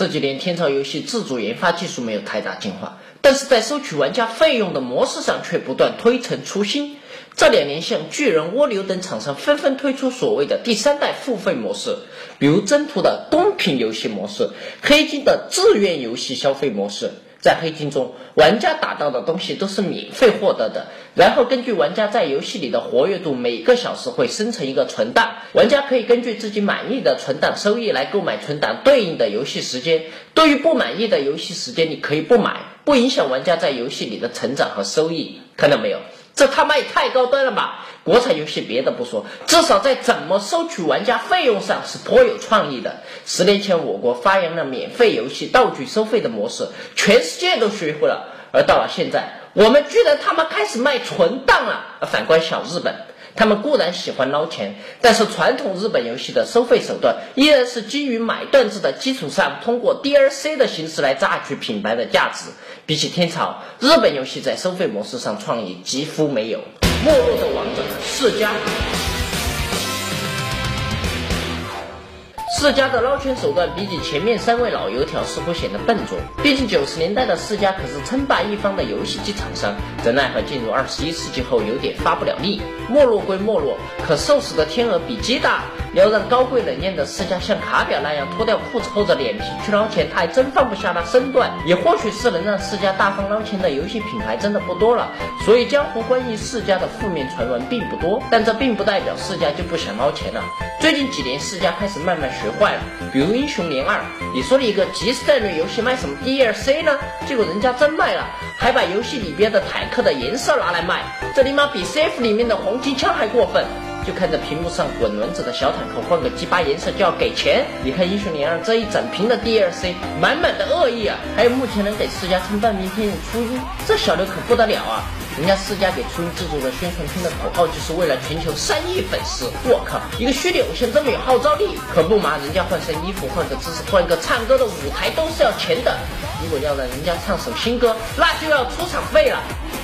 这几年天朝游戏自主研发技术没有太大进化，但是在收取玩家费用的模式上却不断推陈出新。这两年，像巨人、蜗牛等厂商纷纷推出所谓的第三代付费模式，比如征途的公平游戏模式、黑金的自愿游戏消费模式。在黑金中，玩家打到的东西都是免费获得的，然后根据玩家在游戏里的活跃度，每个小时会生成一个存档，玩家可以根据自己满意的存档收益来购买存档对应的游戏时间。对于不满意的游戏时间，你可以不买，不影响玩家在游戏里的成长和收益。看到没有？这他妈也太高端了吧！国产游戏别的不说，至少在怎么收取玩家费用上是颇有创意的。十年前我国发扬了免费游戏道具收费的模式，全世界都学会了。而到了现在，我们居然他妈开始卖存档了。反观小日本。他们固然喜欢捞钱，但是传统日本游戏的收费手段依然是基于买断制的基础上，通过 DLC 的形式来榨取品牌的价值。比起天朝，日本游戏在收费模式上创意几乎没有。没落的王者世家。世嘉的捞钱手段比起前面三位老油条似乎显得笨拙。毕竟九十年代的世嘉可是称霸一方的游戏机厂商，怎奈何进入二十一世纪后有点发不了力。没落归没落，可瘦死的天鹅比鸡大。要让高贵冷艳的世嘉像卡表那样脱掉裤子厚着脸皮去捞钱，他还真放不下那身段。也或许是能让世嘉大方捞钱的游戏品牌真的不多了，所以江湖关于世嘉的负面传闻并不多。但这并不代表世嘉就不想捞钱了。最近几年，世嘉开始慢慢学坏了，比如《英雄联二》，你说一个即时战略游戏卖什么 DLC 呢？结果人家真卖了，还把游戏里边的坦克的颜色拿来卖，这尼玛比 CF 里面的黄金枪还过分。就看着屏幕上滚轮子的小坦克换个鸡巴颜色就要给钱，你看英雄联二这一整屏的 DLC，满满的恶意啊！还有目前能给世嘉撑半边天的初音，这小刘可不得了啊！人家世嘉给初音制作的宣传片的口号就是为了全球三亿粉丝，我靠，一个虚拟偶像这么有号召力，可不嘛？人家换身衣服、换个姿势、换个唱歌的舞台都是要钱的，如果要让人家唱首新歌，那就要出场费了。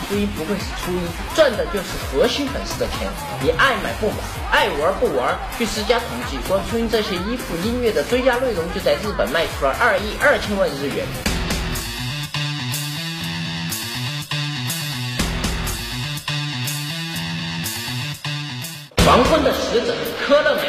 初一不愧是初一，赚的就是核心粉丝的钱。你爱买不买，爱玩不玩。据世嘉统计，光初音这些衣服、音乐的追加内容就在日本卖出了二亿二千万日元。黄昏的使者科乐美，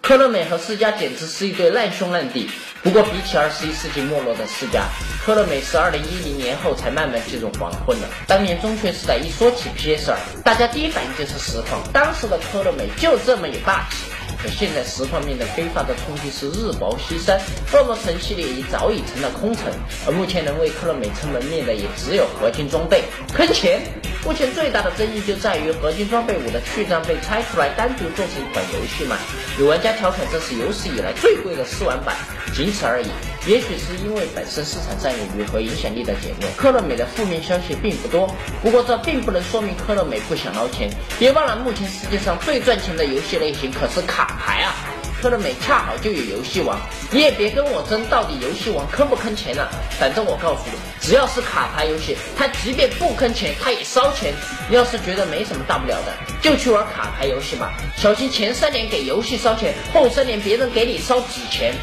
科乐美和世家简直是一对烂兄烂弟。不过，比起二十一世纪没落的世家，科乐美是二零一零年后才慢慢进入黄昏的。当年中学时代一说起 PSR，，大家第一反应就是实况，当时的科乐美就这么有霸气。可现在实况面对非法的冲击是日薄西山，恶魔城系列已早已成了空城，而目前能为克洛美撑门面的也只有合金装备，坑钱。目前最大的争议就在于合金装备五的序章被拆出来单独做成一款游戏嘛，有玩家调侃这是有史以来最贵的试玩版，仅此而已。也许是因为本身市场占有率和影响力的减弱，科乐美的负面消息并不多。不过这并不能说明科乐美不想捞钱，别忘了目前世界上最赚钱的游戏类型可是卡牌啊。科乐美恰好就有游戏王，你也别跟我争到底游戏王坑不坑钱了。反正我告诉你，只要是卡牌游戏，它即便不坑钱，它也烧钱。你要是觉得没什么大不了的，就去玩卡牌游戏吧。小心前三年给游戏烧钱，后三年别人给你烧纸钱。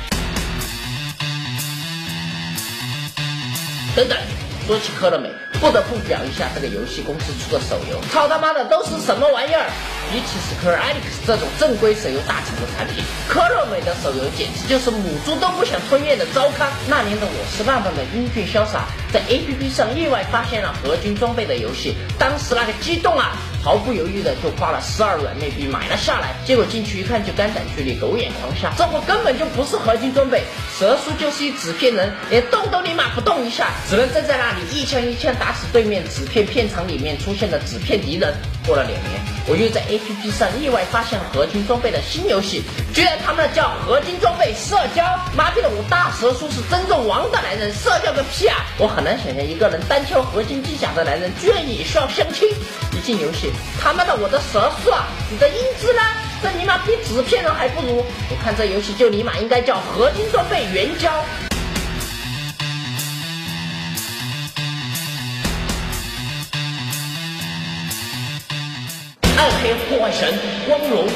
等等，说起科乐美，不得不表一下这个游戏公司出的手游，操他妈的都是什么玩意儿？比起 Square Enix 这种正规手游大厂的产品，科乐美的手游简直就是母猪都不想吞咽的糟糠。那年的我是那么的英俊潇洒，在 APP 上意外发现了合金装备的游戏，当时那个激动啊！毫不犹豫的就花了十二软妹币买了下来，结果进去一看就肝胆俱裂，狗眼狂瞎，这货根本就不是合金装备，蛇叔就是一纸片人，连动都立马不动一下，只能站在那里一枪一枪打死对面纸片片场里面出现的纸片敌人。过了两年，我又在 APP 上意外发现合金装备的新游戏，居然他们叫合金装备社交，妈逼的我大蛇叔是真正王的男人，社交个屁啊！我很难想象一个能单挑合金机甲的男人，居然也需要相亲。一进游戏。他妈的，我的蛇叔啊！你的英姿呢？这尼玛比纸片人还不如！我看这游戏就尼玛应该叫合金装备援交。暗黑破坏神光荣。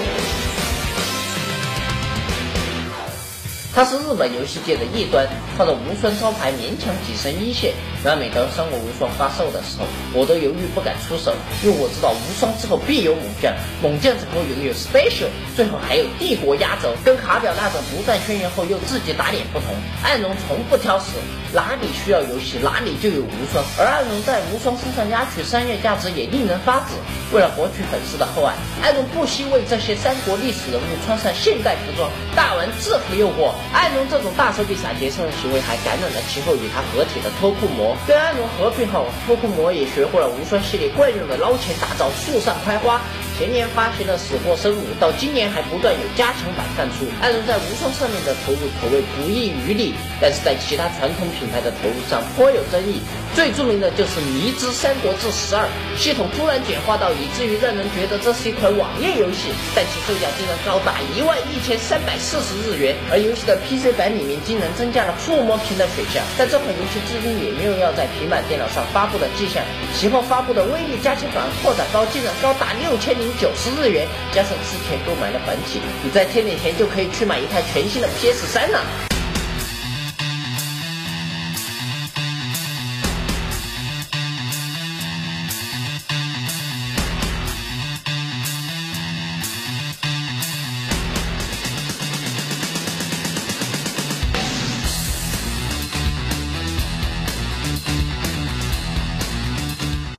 它是日本游戏界的异端，靠着无双招牌勉强跻身一线。然而每当三国无双发售的时候，我都犹豫不敢出手，因为我知道无双之后必有猛将，猛将之后拥有 special，最后还有帝国压轴。跟卡表那种不断宣言后又自己打脸不同，暗龙从不挑食，哪里需要游戏哪里就有无双，而艾龙在无双身上压取商业价值也令人发指。为了博取粉丝的厚爱，艾龙不惜为这些三国历史人物穿上现代服装，大玩制服诱惑。艾龙这种大手笔闪节奏的行为，还感染了其后与他合体的脱裤魔。跟艾龙合并后，脱裤魔也学会了无双系列惯用的捞钱大招，树上开花。前年发行的死祸生五，到今年还不断有加强版放出。暗龙在无双上面的投入可谓不遗余力，但是在其他传统品牌的投入上颇有争议。最著名的就是《迷之三国志十二》，系统突然简化到以至于让人觉得这是一款网页游戏，但其售价竟然高达一万一千三百四十日元。而游戏的 PC 版里面竟然增加了触摸屏的选项，但这款游戏至今也没有要在平板电脑上发布的迹象。其后发布的威力加强版扩展包竟然高达六千零九十日元，加上之前购买的本体，你再添点钱就可以去买一台全新的 PS 三了。